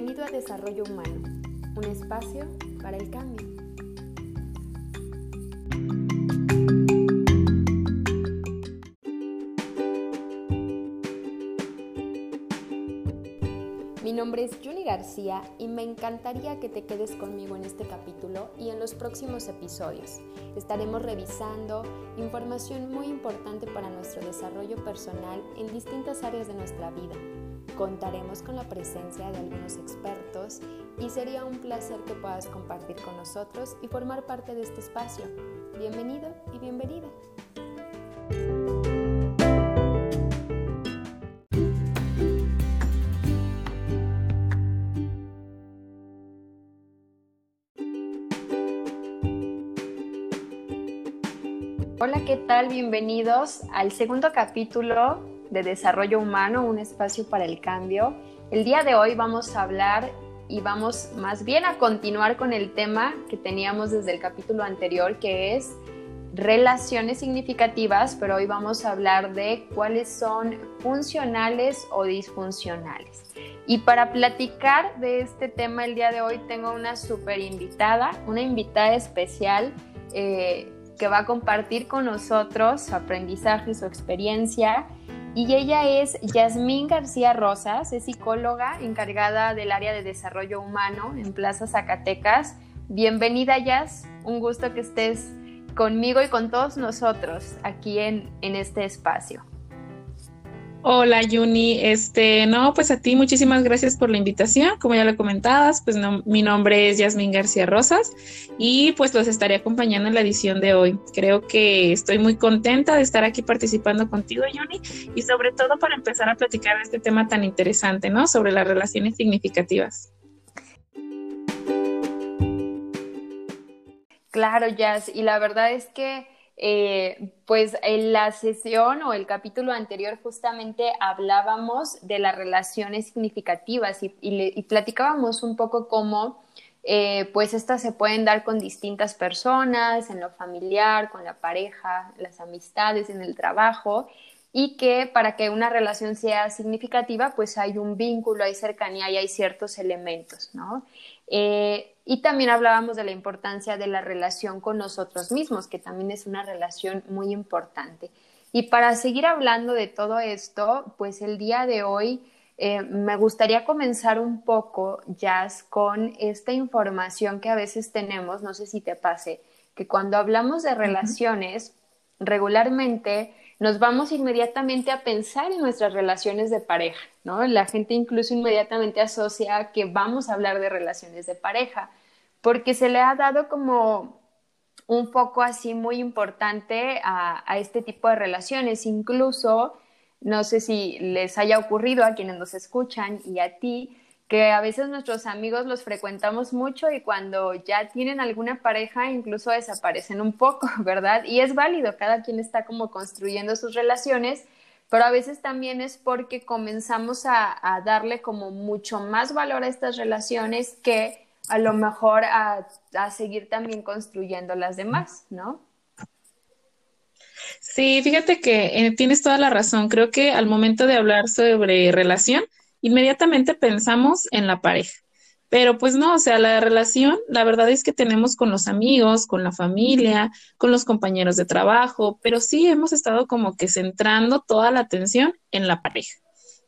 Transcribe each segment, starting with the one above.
Bienvenido a Desarrollo Humano, un espacio para el cambio. Mi nombre es Juni García y me encantaría que te quedes conmigo en este capítulo y en los próximos episodios. Estaremos revisando información muy importante para nuestro desarrollo personal en distintas áreas de nuestra vida Contaremos con la presencia de algunos expertos y sería un placer que puedas compartir con nosotros y formar parte de este espacio. Bienvenido y bienvenida. Hola, ¿qué tal? Bienvenidos al segundo capítulo de Desarrollo Humano, un espacio para el cambio. El día de hoy vamos a hablar y vamos más bien a continuar con el tema que teníamos desde el capítulo anterior, que es relaciones significativas, pero hoy vamos a hablar de cuáles son funcionales o disfuncionales. Y para platicar de este tema el día de hoy tengo una super invitada, una invitada especial eh, que va a compartir con nosotros su aprendizaje, su experiencia y ella es Yasmín García Rosas, es psicóloga encargada del área de desarrollo humano en Plaza Zacatecas. Bienvenida Yas, un gusto que estés conmigo y con todos nosotros aquí en, en este espacio. Hola Yuni, este, no, pues a ti muchísimas gracias por la invitación. Como ya lo comentabas, pues mi nombre es Yasmín García Rosas y pues los estaré acompañando en la edición de hoy. Creo que estoy muy contenta de estar aquí participando contigo, Yuni, y sobre todo para empezar a platicar de este tema tan interesante, ¿no? Sobre las relaciones significativas. Claro, Yas, y la verdad es que eh, pues en la sesión o el capítulo anterior justamente hablábamos de las relaciones significativas y, platicábamos un poco cómo eh, pues estas se pueden dar con distintas personas, en lo familiar, con la pareja, las amistades, en el trabajo y que para que una relación sea significativa pues hay un vínculo, hay cercanía y hay ciertos elementos, ¿no? Eh, y también hablábamos de la importancia de la relación con nosotros mismos, que también es una relación muy importante. Y para seguir hablando de todo esto, pues el día de hoy eh, me gustaría comenzar un poco, Jazz, con esta información que a veces tenemos, no sé si te pase, que cuando hablamos de relaciones, regularmente nos vamos inmediatamente a pensar en nuestras relaciones de pareja, ¿no? La gente incluso inmediatamente asocia que vamos a hablar de relaciones de pareja, porque se le ha dado como un foco así muy importante a, a este tipo de relaciones, incluso, no sé si les haya ocurrido a quienes nos escuchan y a ti, que a veces nuestros amigos los frecuentamos mucho y cuando ya tienen alguna pareja incluso desaparecen un poco, ¿verdad? Y es válido, cada quien está como construyendo sus relaciones, pero a veces también es porque comenzamos a, darle como mucho más valor a estas relaciones que a lo mejor a, a seguir también construyendo las demás, ¿no? Sí, fíjate que eh, tienes toda la razón. Creo que al momento de hablar sobre relación, inmediatamente pensamos en la pareja. Pero pues no, o sea, la relación, la verdad es que tenemos con los amigos, con la familia, con los compañeros de trabajo, pero sí hemos estado como que centrando toda la atención en la pareja,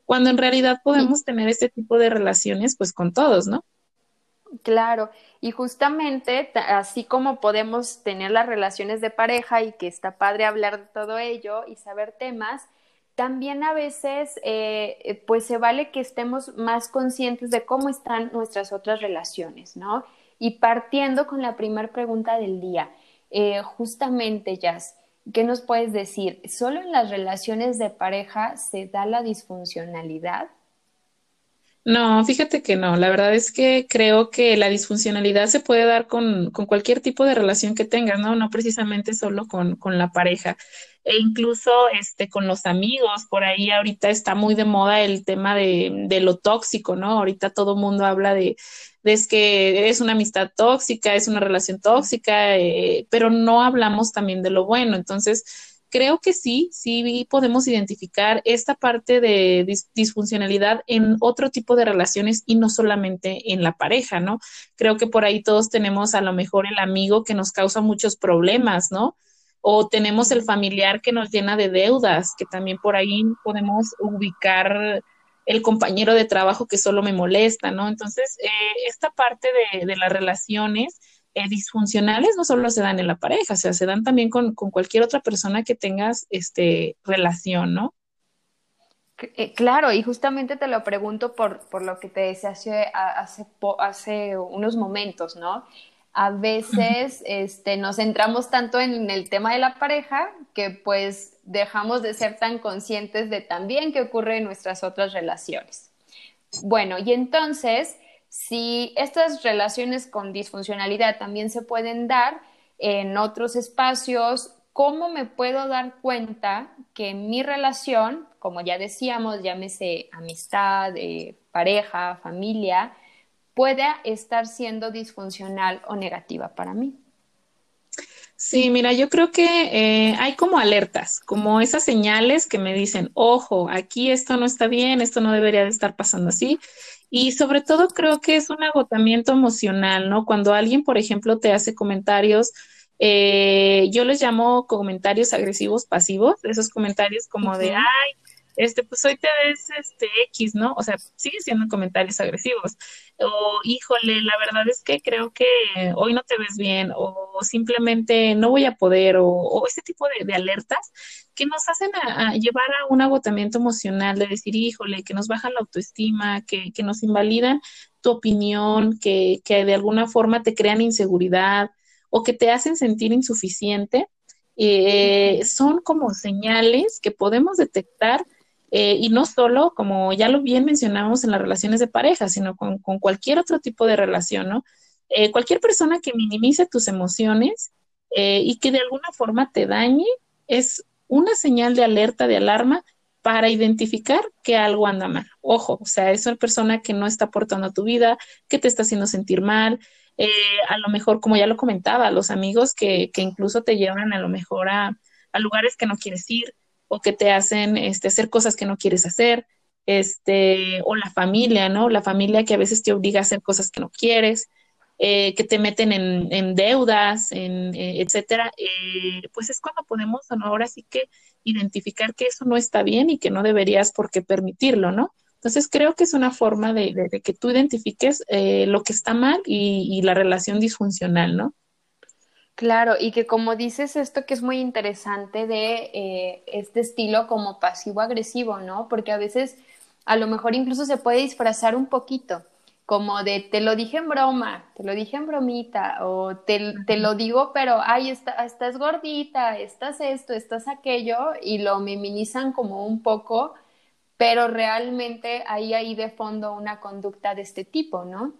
cuando en realidad podemos tener este tipo de relaciones pues con todos, ¿no? Claro, y justamente así como podemos tener las relaciones de pareja y que está padre hablar de todo ello y saber temas, también a veces eh, pues se vale que estemos más conscientes de cómo están nuestras otras relaciones, ¿no? Y partiendo con la primera pregunta del día, eh, justamente, Jazz, ¿qué nos puedes decir? ¿Solo en las relaciones de pareja se da la disfuncionalidad? No, fíjate que no. La verdad es que creo que la disfuncionalidad se puede dar con, con cualquier tipo de relación que tengas, ¿no? No precisamente solo con, con, la pareja. E incluso este, con los amigos. Por ahí ahorita está muy de moda el tema de, de lo tóxico, ¿no? Ahorita todo mundo habla de, de es que es una amistad tóxica, es una relación tóxica, eh, pero no hablamos también de lo bueno. Entonces, creo que sí, sí podemos identificar esta parte de disfuncionalidad en otro tipo de relaciones y no solamente en la pareja, ¿no? Creo que por ahí todos tenemos a lo mejor el amigo que nos causa muchos problemas, ¿no? O tenemos el familiar que nos llena de deudas, que también por ahí podemos ubicar el compañero de trabajo que solo me molesta, ¿no? Entonces, eh, esta parte de, de las relaciones eh, disfuncionales no solo se dan en la pareja, o sea, se dan también con, cualquier otra persona que tengas este, relación, ¿no? Eh, claro, y justamente te lo pregunto por, por lo que te decía hace, hace, hace unos momentos, ¿no? A veces este, nos centramos tanto en el tema de la pareja que pues dejamos de ser tan conscientes de también qué ocurre en nuestras otras relaciones. Bueno, y entonces si estas relaciones con disfuncionalidad también se pueden dar en otros espacios, ¿cómo me puedo dar cuenta que mi relación, como ya decíamos, llámese amistad, eh, pareja, familia, pueda estar siendo disfuncional o negativa para mí? Sí, mira, yo creo que eh, hay como alertas, como esas señales que me dicen, ojo, aquí esto no está bien, esto no debería de estar pasando así. Y sobre todo creo que es un agotamiento emocional, ¿no? Cuando alguien, por ejemplo, te hace comentarios, eh, yo les llamo comentarios agresivos pasivos, esos comentarios como de, ay, este, pues hoy te ves este X, ¿no? O sea, sigue siendo comentarios agresivos. O, híjole, la verdad es que creo que hoy no te ves bien, o simplemente no voy a poder, o, ese tipo de, alertas que nos hacen a, llevar a un agotamiento emocional, de decir, híjole, que nos bajan la autoestima, que, que nos invalidan tu opinión, que, que de alguna forma te crean inseguridad o que te hacen sentir insuficiente. Eh, son como señales que podemos detectar eh, y no solo, como ya lo bien mencionamos en las relaciones de pareja, sino con, cualquier otro tipo de relación, ¿no? Eh, cualquier persona que minimice tus emociones eh, y que de alguna forma te dañe es una señal de alerta, de alarma para identificar que algo anda mal. Ojo, o sea, es una persona que no está aportando a tu vida, que te está haciendo sentir mal. a lo mejor, como ya lo comentaba, los amigos que, que incluso te llevan a lo mejor a, a lugares que no quieres ir, o que te hacen este, hacer cosas que no quieres hacer, este, o la familia, ¿no? La familia que a veces te obliga a hacer cosas que no quieres, eh, que te meten en, deudas, en, eh, etcétera, eh, pues es cuando podemos ahora sí que identificar que eso no está bien y que no deberías por qué permitirlo, ¿no? Entonces creo que es una forma de, que tú identifiques lo que está mal y la relación disfuncional, ¿no? Claro, y que como dices esto que es muy interesante de eh, este estilo como pasivo-agresivo, ¿no? Porque a veces a lo mejor incluso se puede disfrazar un poquito, como de te lo dije en broma, te lo dije en bromita, o te, te lo digo, pero ay, estás gordita, estás esto, estás aquello, y lo minimizan como un poco, pero realmente hay ahí de fondo una conducta de este tipo, ¿no?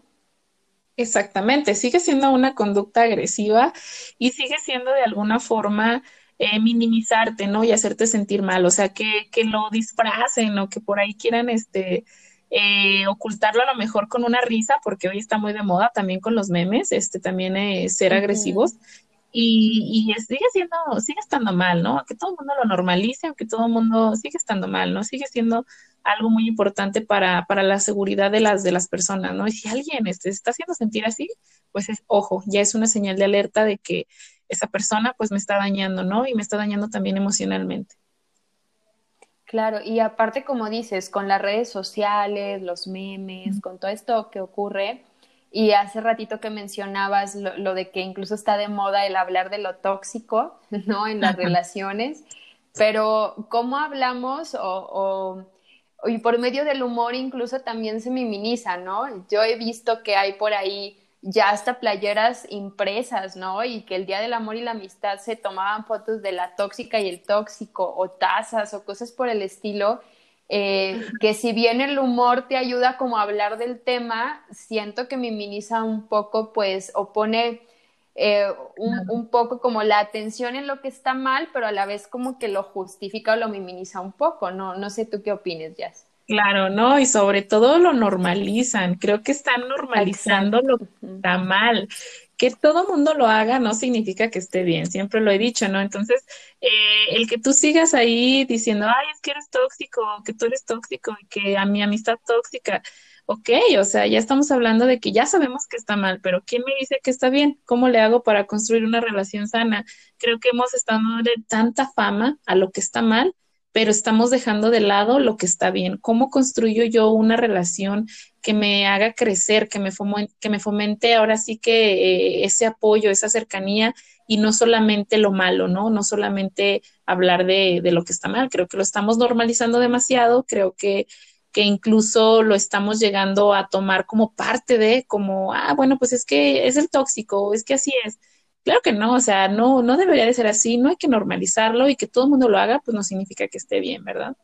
Exactamente, sigue siendo una conducta agresiva y sigue siendo de alguna forma eh, minimizarte, ¿no? Y hacerte sentir mal, o sea, que, que lo disfracen o que por ahí quieran, este, eh, ocultarlo a lo mejor con una risa, porque hoy está muy de moda también con los memes, este, también eh, ser agresivos. Y, y, sigue siendo, sigue estando mal, ¿no? Aunque todo el mundo lo normalice, aunque todo el mundo sigue estando mal, ¿no? Sigue siendo algo muy importante para, para la seguridad de las, de las personas, ¿no? Y si alguien este, está haciendo sentir así, pues es, ojo, ya es una señal de alerta de que esa persona pues me está dañando, ¿no? Y me está dañando también emocionalmente. Claro, y aparte, como dices, con las redes sociales, los memes, con todo esto que ocurre, y hace ratito que mencionabas lo, de que incluso está de moda el hablar de lo tóxico, ¿no? En las relaciones, pero ¿cómo hablamos o y por medio del humor incluso también se minimiza, ¿no? Yo he visto que hay por ahí ya hasta playeras impresas, ¿no? Y que el Día del Amor y la Amistad se tomaban fotos de la tóxica y el tóxico, o tazas, o cosas por el estilo, eh, que si bien el humor te ayuda como a hablar del tema, siento que minimiza un poco, pues, o pone eh, un, poco como la atención en lo que está mal, pero a la vez como que lo justifica o lo minimiza un poco, ¿no? No sé tú qué opines, Jazz. Claro, ¿no? Y sobre todo lo normalizan. Creo que están normalizando lo que está mal, que todo mundo lo haga no significa que esté bien, siempre lo he dicho, ¿no? Entonces, eh, el que tú sigas ahí diciendo, ay, es que eres tóxico, que tú eres tóxico y que a mi amistad tóxica, ok, o sea, ya estamos hablando de que ya sabemos que está mal, pero ¿quién me dice que está bien? ¿Cómo le hago para construir una relación sana? Creo que hemos estado de tanta fama a lo que está mal pero estamos dejando de lado lo que está bien. ¿Cómo construyo yo una relación que me haga crecer, que me fomente, que me fomente ahora sí que eh, ese apoyo, esa cercanía y no solamente lo malo, ¿no? No solamente hablar de, de, lo que está mal. Creo que lo estamos normalizando demasiado, creo que, que incluso lo estamos llegando a tomar como parte de, como, ah, bueno, pues es que es el tóxico, es que así es Claro que no, o sea, no, no debería de ser así, no hay que normalizarlo y que todo el mundo lo haga, pues no significa que esté bien, ¿verdad?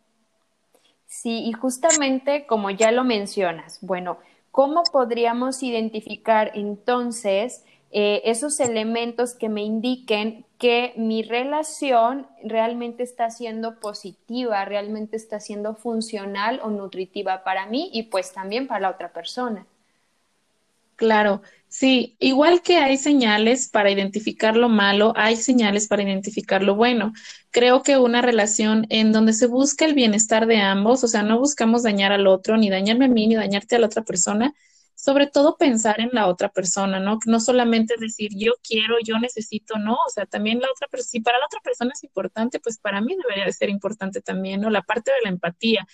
Sí, y justamente como ya lo mencionas, bueno, ¿cómo podríamos identificar entonces eh, esos elementos que me indiquen que mi relación realmente está siendo positiva, realmente está siendo funcional o nutritiva para mí y pues también para la otra persona? Claro, sí, igual que hay señales para identificar lo malo, hay señales para identificar lo bueno. Creo que una relación en donde se busca el bienestar de ambos, o sea, no buscamos dañar al otro, ni dañarme a mí, ni dañarte a la otra persona, sobre todo pensar en la otra persona, ¿no? No solamente decir yo quiero, yo necesito, no, o sea, también la otra persona, si para la otra persona es importante, pues para mí debería de ser importante también, ¿no? La parte de la empatía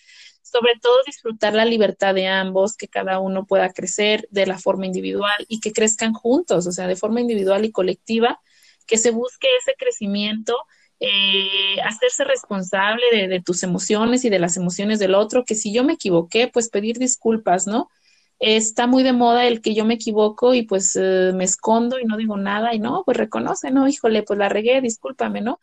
sobre todo disfrutar la libertad de ambos, que cada uno pueda crecer de la forma individual y que crezcan juntos, o sea, de forma individual y colectiva, que se busque ese crecimiento, eh, hacerse responsable de, tus emociones y de las emociones del otro, que si yo me equivoqué, pues pedir disculpas, ¿no? Está muy de moda el que yo me equivoco y pues eh, me escondo y no digo nada y no, pues reconoce, no, híjole, pues la regué, discúlpame, ¿no?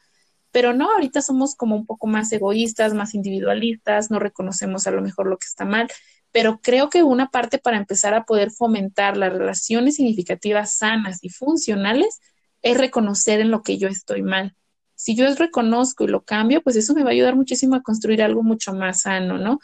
Pero no, ahorita somos como un poco más egoístas, más individualistas, no reconocemos a lo mejor lo que está mal, pero creo que una parte para empezar a poder fomentar las relaciones significativas sanas y funcionales es reconocer en lo que yo estoy mal. Si yo reconozco y lo cambio, pues eso me va a ayudar muchísimo a construir algo mucho más sano, ¿no?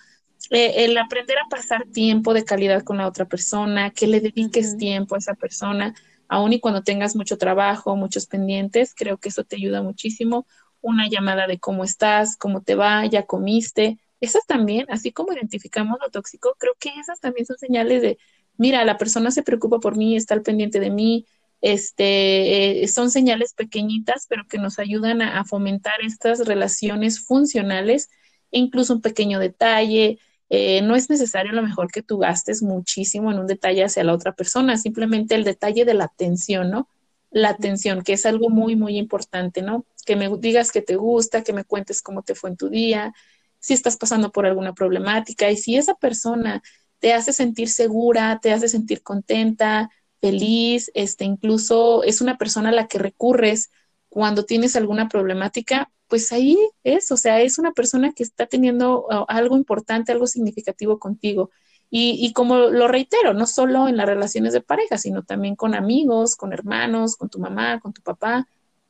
Eh, el aprender a pasar tiempo de calidad con la otra persona, que le dediques tiempo a esa persona, aun y cuando tengas mucho trabajo, muchos pendientes, creo que eso te ayuda muchísimo. Una llamada de cómo estás, cómo te va, ya comiste. Esas también, así como identificamos lo tóxico, creo que esas también son señales de, mira, la persona se preocupa por mí, está al pendiente de mí, este, eh, son señales pequeñitas, pero que nos ayudan a, fomentar estas relaciones funcionales, e incluso un pequeño detalle. Eh, no es necesario a lo mejor que tú gastes muchísimo en un detalle hacia la otra persona, simplemente el detalle de la atención, ¿no? La atención, que es algo muy, muy importante, ¿no? que me digas que te gusta, que me cuentes cómo te fue en tu día, si estás pasando por alguna problemática y si esa persona te hace sentir segura, te hace sentir contenta, feliz, este, incluso es una persona a la que recurres cuando tienes alguna problemática, pues ahí es, o sea, es una persona que está teniendo uh, algo importante, algo significativo contigo. Y, y, como lo reitero, no solo en las relaciones de pareja, sino también con amigos, con hermanos, con tu mamá, con tu papá.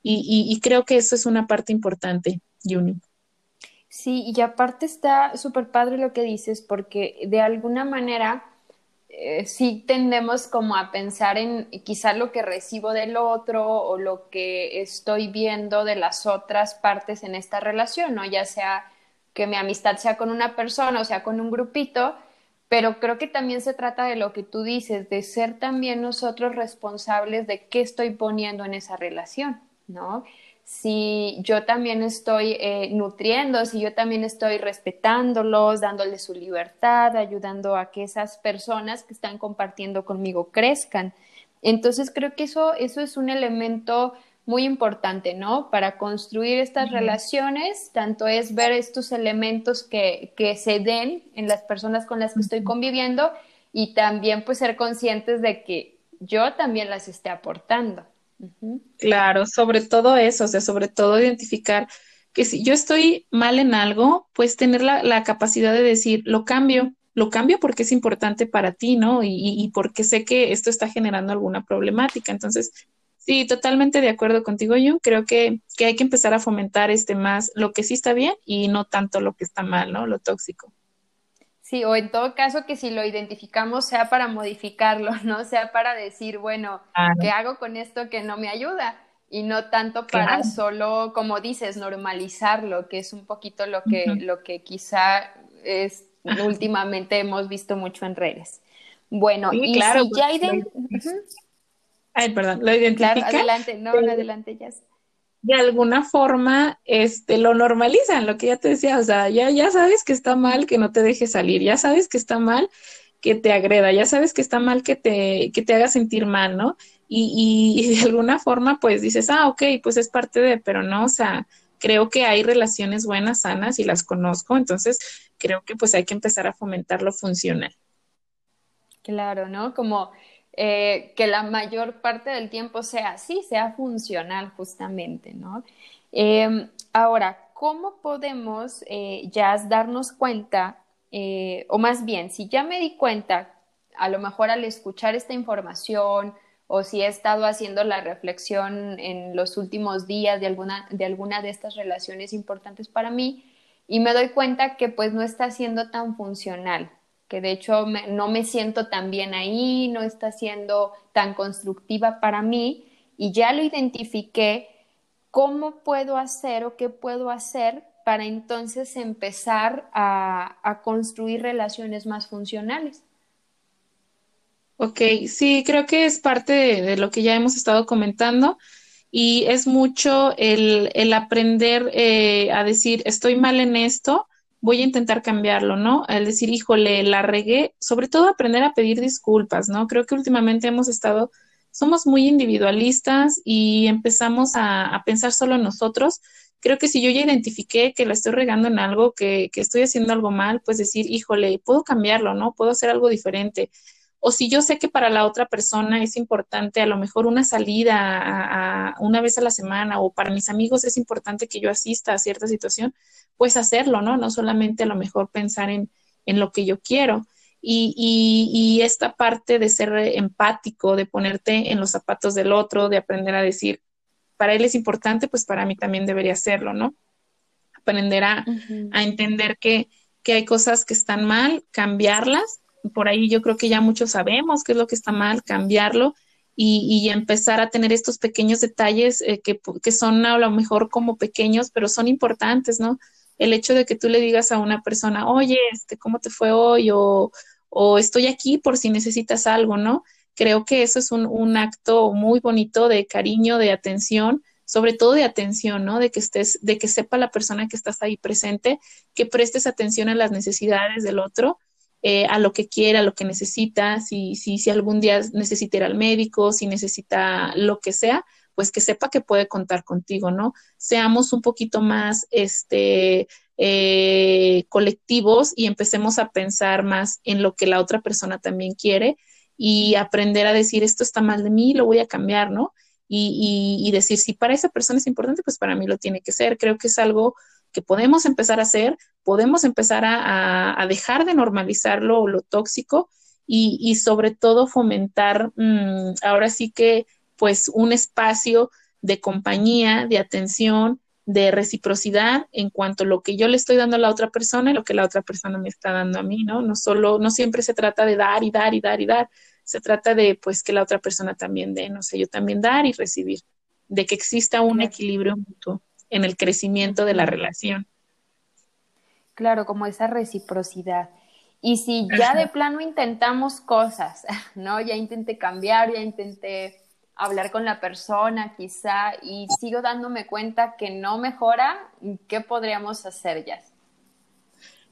Y, creo que eso es una parte importante, Juni. Sí, y aparte está súper padre lo que dices, porque de alguna manera eh, sí tendemos como a pensar en quizá lo que recibo del otro o lo que estoy viendo de las otras partes en esta relación, ¿no? Ya sea que mi amistad sea con una persona o sea con un grupito, pero creo que también se trata de lo que tú dices, de ser también nosotros responsables de qué estoy poniendo en esa relación. ¿no? Si yo también estoy eh, nutriendo, si yo también estoy respetándolos, dándoles su libertad, ayudando a que esas personas que están compartiendo conmigo crezcan. Entonces creo que eso, eso es un elemento muy importante, ¿no? Para construir estas relaciones, tanto es ver estos elementos que, que, se den en las personas con las que estoy conviviendo y también pues ser conscientes de que yo también las esté aportando. Claro, sobre todo eso, o sea, sobre todo identificar que si yo estoy mal en algo, pues tener la, capacidad de decir, lo cambio, lo cambio porque es importante para ti, ¿no? Y, porque sé que esto está generando alguna problemática. Entonces, sí, totalmente de acuerdo contigo, yo creo que, que hay que empezar a fomentar este más lo que sí está bien y no tanto lo que está mal, ¿no? Lo tóxico. Sí, o en todo caso que si lo identificamos sea para modificarlo, ¿no? Sea para decir, bueno, ¿qué hago con esto que no me ayuda? Y no tanto para solo, como dices, normalizarlo, que es un poquito lo que, lo que quizá es, últimamente hemos visto mucho en redes. Bueno, y claro, si ya pues, Ay, perdón, lo identifica. adelante, no, adelante, ya de alguna forma este, lo normalizan, lo que ya te decía, o sea, ya, ya sabes que está mal que no te deje salir, ya sabes que está mal que te agreda, ya sabes que está mal que te, que te haga sentir mal, ¿no? Y, y, de alguna forma, pues dices, ah, ok, pues es parte de, pero no, o sea, creo que hay relaciones buenas, sanas y las conozco, entonces creo que pues hay que empezar a fomentar lo funcional. Claro, ¿no? Como eh, que la mayor parte del tiempo sea así, sea funcional justamente, ¿no? Em, ahora, ¿cómo podemos eh, ya darnos cuenta, eh, o más bien, si ya me di cuenta, a lo mejor al escuchar esta información, o si he estado haciendo la reflexión en los últimos días de alguna de, alguna de estas relaciones importantes para mí, y me doy cuenta que pues no está siendo tan funcional, que de hecho no me siento tan bien ahí, no está siendo tan constructiva para mí y ya lo identifiqué, ¿cómo puedo hacer o qué puedo hacer para entonces empezar a, construir relaciones más funcionales? Ok, sí, creo que es parte de, lo que ya hemos estado comentando y es mucho el, aprender eh, a decir, estoy mal en esto, voy a intentar cambiarlo, ¿no? El decir, híjole, la regué, sobre todo aprender a pedir disculpas, ¿no? Creo que últimamente hemos estado, somos muy individualistas y empezamos a, pensar solo en nosotros. Creo que si yo ya identifiqué que la estoy regando en algo, que, que estoy haciendo algo mal, pues decir, híjole, puedo cambiarlo, ¿no? Puedo hacer algo diferente o si yo sé que para la otra persona es importante a lo mejor una salida a, una vez a la semana o para mis amigos es importante que yo asista a cierta situación, pues hacerlo, ¿no? No solamente a lo mejor pensar en, en lo que yo quiero. Y, y, esta parte de ser empático, de ponerte en los zapatos del otro, de aprender a decir, para él es importante, pues para mí también debería hacerlo, ¿no? Aprender a, a entender que, que hay cosas que están mal, cambiarlas por ahí yo creo que ya muchos sabemos qué es lo que está mal, cambiarlo y, empezar a tener estos pequeños detalles eh, que, que, son a lo mejor como pequeños, pero son importantes, ¿no? El hecho de que tú le digas a una persona, oye, este, ¿cómo te fue hoy? O, o estoy aquí por si necesitas algo, ¿no? Creo que eso es un, un acto muy bonito de cariño, de atención, sobre todo de atención, ¿no? De que estés, de que sepa la persona que estás ahí presente, que prestes atención a las necesidades del otro eh, a lo que quiera, a lo que necesita, si, si, si algún día necesita ir al médico, si necesita lo que sea, pues que sepa que puede contar contigo, ¿no? Seamos un poquito más este, eh, colectivos y empecemos a pensar más en lo que la otra persona también quiere y aprender a decir esto está mal de mí, lo voy a cambiar, ¿no? Y, y, y decir si para esa persona es importante, pues para mí lo tiene que ser. Creo que es algo que podemos empezar a hacer, podemos empezar a, dejar de normalizar lo, tóxico y, sobre todo fomentar mm, ahora sí que pues un espacio de compañía, de atención, de reciprocidad en cuanto a lo que yo le estoy dando a la otra persona y lo que la otra persona me está dando a mí, ¿no? No solo, no siempre se trata de dar y dar y dar y dar, se trata de pues que la otra persona también dé, no sé, yo también dar y recibir, de que exista un equilibrio mutuo en el crecimiento de la relación. Claro, como esa reciprocidad. Y si ya de plano intentamos cosas, ¿no? Ya intenté cambiar, ya intenté hablar con la persona quizá y sigo dándome cuenta que no mejora, ¿qué podríamos hacer ya?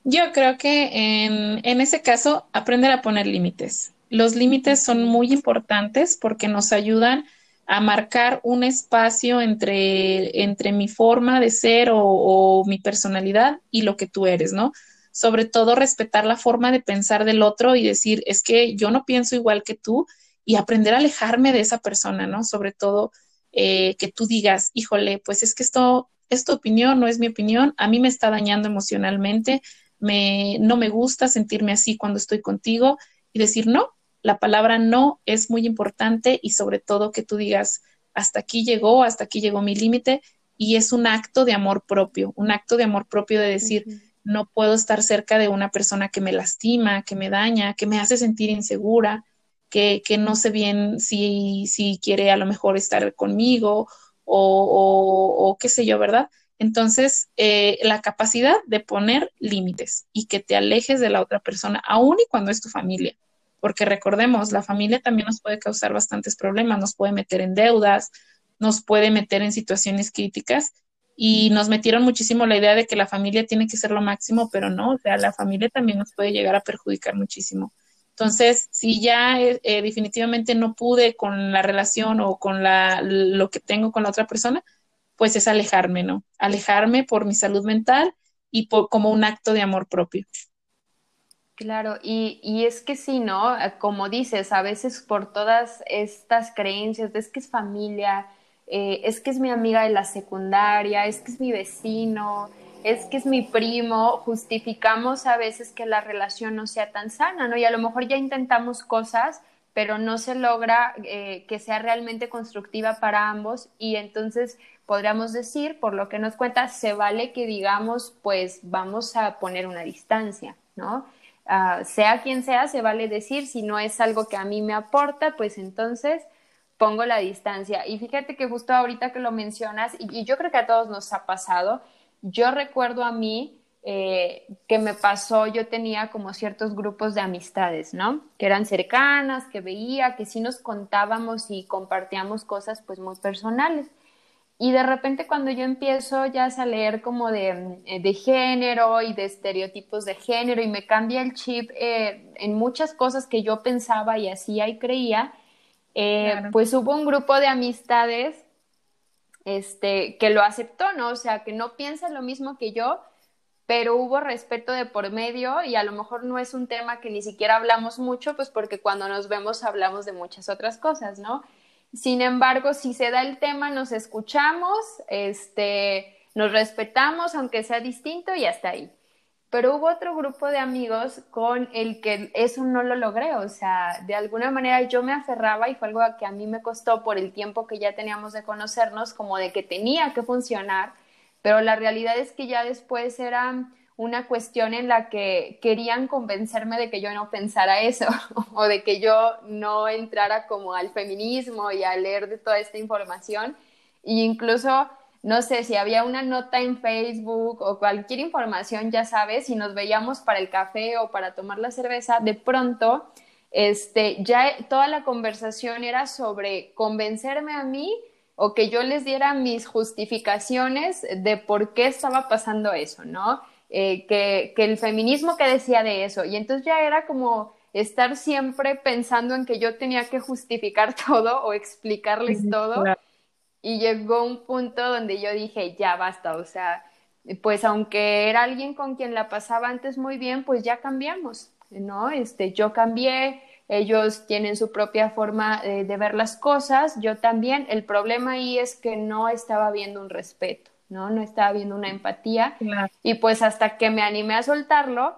Yo creo que en, en ese caso, aprender a poner límites. Los límites son muy importantes porque nos ayudan a marcar un espacio entre, entre mi forma de ser o, mi personalidad y lo que tú eres, ¿no? Sobre todo respetar la forma de pensar del otro y decir, es que yo no pienso igual que tú y aprender a alejarme de esa persona, ¿no? Sobre todo eh, que tú digas, híjole, pues es que esto es tu opinión, no es mi opinión, a mí me está dañando emocionalmente, me, no me gusta sentirme así cuando estoy contigo y decir, no, la palabra no es muy importante y sobre todo que tú digas, hasta aquí llegó, hasta aquí llegó mi límite y es un acto de amor propio, un acto de amor propio de decir, no puedo estar cerca de una persona que me lastima, que me daña, que me hace sentir insegura, que, que no sé bien si, si quiere a lo mejor estar conmigo o, o, qué sé yo, ¿verdad? Entonces, eh, la capacidad de poner límites y que te alejes de la otra persona, aun y cuando es tu familia, porque recordemos, la familia también nos puede causar bastantes problemas, nos puede meter en deudas, nos puede meter en situaciones críticas y nos metieron muchísimo la idea de que la familia tiene que ser lo máximo, pero no, o sea, la familia también nos puede llegar a perjudicar muchísimo. Entonces, si ya eh, eh, definitivamente no pude con la relación o con la, lo que tengo con la otra persona, pues es alejarme, ¿no? Alejarme por mi salud mental y por, como un acto de amor propio. Claro, y, y, es que sí, ¿no? Como dices, a veces por todas estas creencias, es que es familia, eh, es que es mi amiga de la secundaria, es que es mi vecino, es que es mi primo, justificamos a veces que la relación no sea tan sana, ¿no? Y a lo mejor ya intentamos cosas, pero no se logra eh, que sea realmente constructiva para ambos y entonces podríamos decir, por lo que nos cuenta, se vale que digamos, pues vamos a poner una distancia, ¿no? Ah, sea quien sea, se vale decir, si no es algo que a mí me aporta, pues entonces pongo la distancia. Y fíjate que justo ahorita que lo mencionas, y, yo creo que a todos nos ha pasado, yo recuerdo a mí eh, que me pasó, yo tenía como ciertos grupos de amistades, ¿no? Que eran cercanas, que veía, que sí nos contábamos y compartíamos cosas pues muy personales. Y de repente cuando yo empiezo ya a leer como de, eh, de, género y de estereotipos de género y me cambia el chip eh, en muchas cosas que yo pensaba y hacía y creía, eh, pues hubo un grupo de amistades este, que lo aceptó, ¿no? O sea, que no piensa lo mismo que yo, pero hubo respeto de por medio y a lo mejor no es un tema que ni siquiera hablamos mucho, pues porque cuando nos vemos hablamos de muchas otras cosas, ¿no? Sin embargo, si se da el tema, nos escuchamos, este, nos respetamos, aunque sea distinto, y hasta ahí. Pero hubo otro grupo de amigos con el que eso no lo logré, o sea, de alguna manera yo me aferraba y fue algo que a mí me costó por el tiempo que ya teníamos de conocernos, como de que tenía que funcionar, pero la realidad es que ya después era una cuestión en la que querían convencerme de que yo no pensara eso o de que yo no entrara como al feminismo y a leer de toda esta información. E incluso, no sé, si había una nota en Facebook o cualquier información, ya sabes, si nos veíamos para el café o para tomar la cerveza, de pronto, este, ya toda la conversación era sobre convencerme a mí o que yo les diera mis justificaciones de por qué estaba pasando eso, ¿no? Eh, que, el feminismo que decía de eso. Y entonces ya era como estar siempre pensando en que yo tenía que justificar todo o explicarles todo. Y llegó un punto donde yo dije, ya basta, o sea, pues aunque era alguien con quien la pasaba antes muy bien, pues ya cambiamos, ¿no? Este, yo cambié, ellos tienen su propia forma de ver las cosas, yo también. El problema ahí es que no estaba viendo un respeto. ¿No? No estaba viendo una empatía. Y pues hasta que me animé a soltarlo,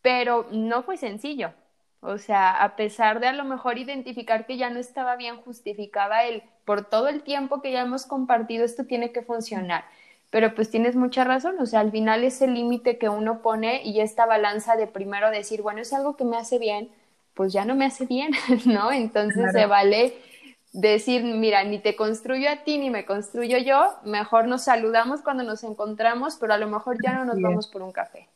pero no fue sencillo. O sea, a pesar de a lo mejor identificar que ya no estaba bien, justificaba el, por todo el tiempo que ya hemos compartido, esto tiene que funcionar. Pero pues tienes mucha razón, o sea, al final ese límite que uno pone y esta balanza de primero decir, bueno, es algo que me hace bien, pues ya no me hace bien, ¿no? Entonces se vale decir, mira, ni te construyo a ti ni me construyo yo, mejor nos saludamos cuando nos encontramos, pero a lo mejor ya no nos vamos por un café.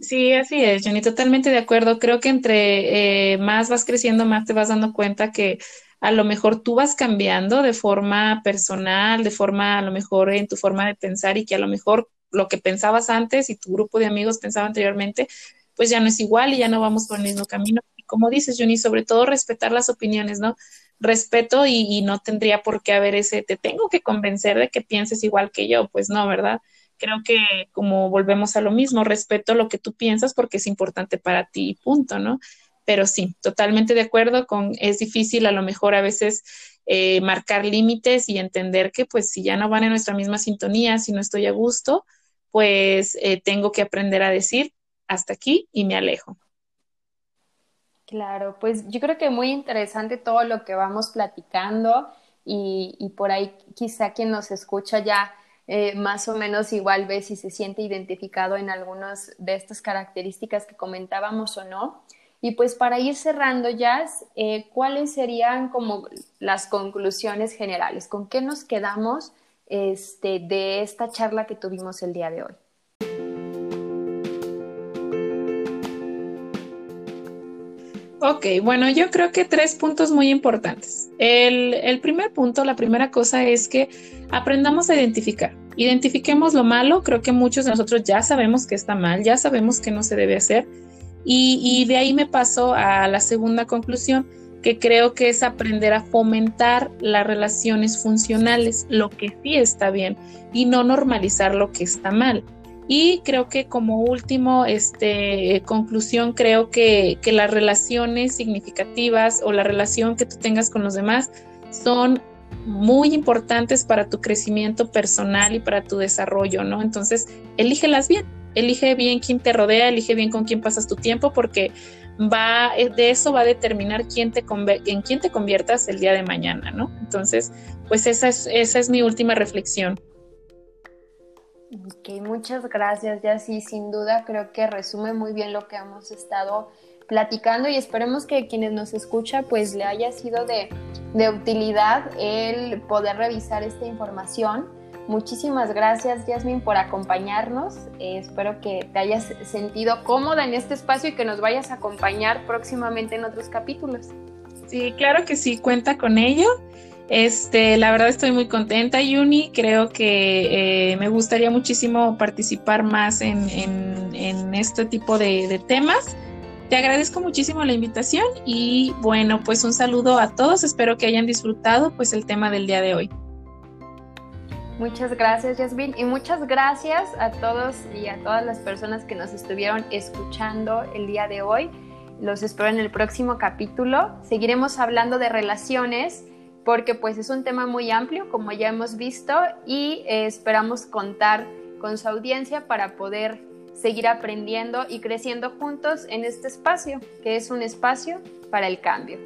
Sí, así es, Jenny, totalmente de acuerdo. Creo que entre eh, más vas creciendo, más te vas dando cuenta que a lo mejor tú vas cambiando de forma personal, de forma a lo mejor en tu forma de pensar y que a lo mejor lo que pensabas antes y tu grupo de amigos pensaba anteriormente, pues ya no es igual y ya no vamos por el mismo camino. Y como dices, Jenny, sobre todo respetar las opiniones, ¿no? Respeto y, no tendría por qué haber ese, te tengo que convencer de que pienses igual que yo, pues no, ¿verdad? Creo que como volvemos a lo mismo, respeto lo que tú piensas porque es importante para ti, punto, ¿no? Pero sí, totalmente de acuerdo con, es difícil a lo mejor a veces eh, marcar límites y entender que pues si ya no van en nuestra misma sintonía, si no estoy a gusto, pues eh, tengo que aprender a decir hasta aquí y me alejo. Claro, pues yo creo que muy interesante todo lo que vamos platicando y, por ahí quizá quien nos escucha ya eh, más o menos igual ve si se siente identificado en algunas de estas características que comentábamos o no. Y pues para ir cerrando, Jazz, eh, ¿cuáles serían como las conclusiones generales? ¿Con qué nos quedamos este, de esta charla que tuvimos el día de hoy? Ok, bueno, yo creo que tres puntos muy importantes. El, primer punto, la primera cosa es que aprendamos a identificar. Identifiquemos lo malo, creo que muchos de nosotros ya sabemos que está mal, ya sabemos que no se debe hacer. Y, y de ahí me paso a la segunda conclusión, que creo que es aprender a fomentar las relaciones funcionales, lo que sí está bien, y no normalizar lo que está mal. Y creo que como último, este, conclusión, creo que, que las relaciones significativas o la relación que tú tengas con los demás son muy importantes para tu crecimiento personal y para tu desarrollo, ¿no? Entonces, elígelas bien, elige bien quién te rodea, elige bien con quién pasas tu tiempo, porque va, de eso va a determinar quién te en quién te conviertas el día de mañana, ¿no? Entonces, pues esa es, esa es mi última reflexión. Ok, muchas gracias, ya sí, sin duda creo que resume muy bien lo que hemos estado platicando y esperemos que quienes nos escucha pues le haya sido de, utilidad el poder revisar esta información. Muchísimas gracias, Yasmin, por acompañarnos. Eh, espero que te hayas sentido cómoda en este espacio y que nos vayas a acompañar próximamente en otros capítulos. Sí, claro que sí, cuenta con ello. Este, la verdad estoy muy contenta, Yuni. Creo que eh, me gustaría muchísimo participar más en, este tipo de, temas. Te agradezco muchísimo la invitación y bueno, pues un saludo a todos. Espero que hayan disfrutado pues el tema del día de hoy. Muchas gracias, Yasmin, y muchas gracias a todos y a todas las personas que nos estuvieron escuchando el día de hoy. Los espero en el próximo capítulo. Seguiremos hablando de relaciones porque pues es un tema muy amplio, como ya hemos visto, y eh, esperamos contar con su audiencia para poder seguir aprendiendo y creciendo juntos en este espacio, que es un espacio para el cambio.